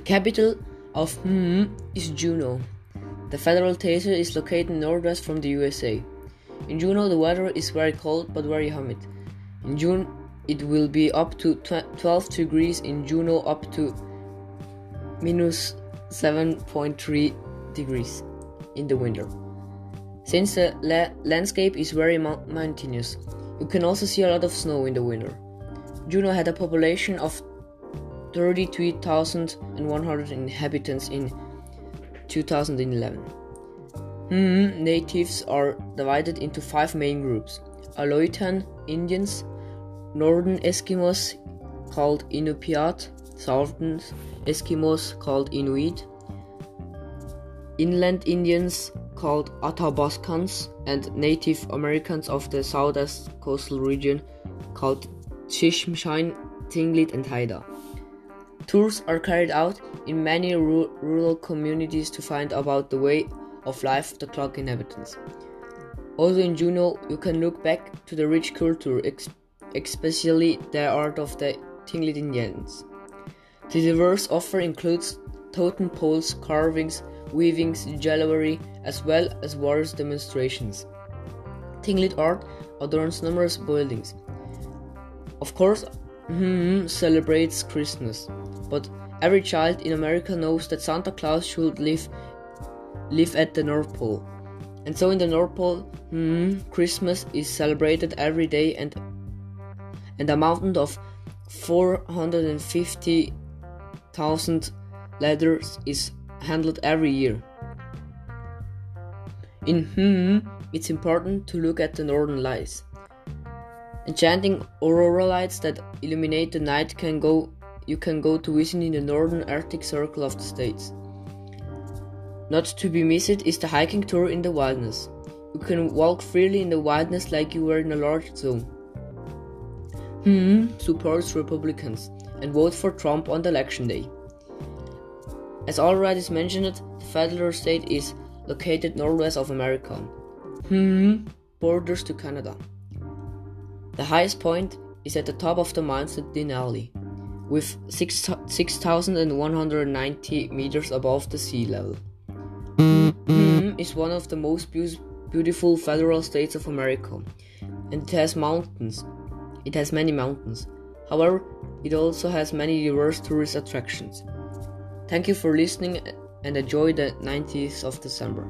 capital of hmm is Juneau. The federal theater is located northwest from the USA. In Juneau, the weather is very cold but very humid. In June, it will be up to 12 degrees. In Juneau, up to minus 7.3 degrees in the winter. Since the la- landscape is very mountainous, you can also see a lot of snow in the winter. Juneau had a population of 33,100 inhabitants in 2011. Hmm, natives are divided into five main groups Aleutian Indians, Northern Eskimos called Inupiat, Southern Eskimos called Inuit, Inland Indians called Athabascans, and Native Americans of the southeast coastal region called Tsimshian, Tlingit, and Haida. Tours are carried out in many rural communities to find about the way of life of the Clark inhabitants. Also in Juneau, you can look back to the rich culture, especially the art of the Tlingit Indians. The diverse offer includes totem poles, carvings, weavings, jewelry, as well as various demonstrations. Tlingit art adorns numerous buildings. Of course, celebrates Christmas. But every child in America knows that Santa Claus should live live at the North Pole. And so in the North Pole, hmm, Christmas is celebrated every day and and a mountain of 450,000 letters is handled every year. In hmm, it's important to look at the northern lights. Enchanting aurora lights that illuminate the night can go you can go to visit in the northern Arctic Circle of the states. Not to be missed is the hiking tour in the wilderness. You can walk freely in the wilderness like you were in a large zoo. Hmm supports Republicans and vote for Trump on the election day. As already mentioned, the federal state is located northwest of America. Hmm borders to Canada. The highest point is at the top of the mountain Denali with 6,190 meters above the sea level. Mm, is one of the most be- beautiful federal states of America, and it has mountains. It has many mountains. However, it also has many diverse tourist attractions. Thank you for listening and enjoy the 90th of December.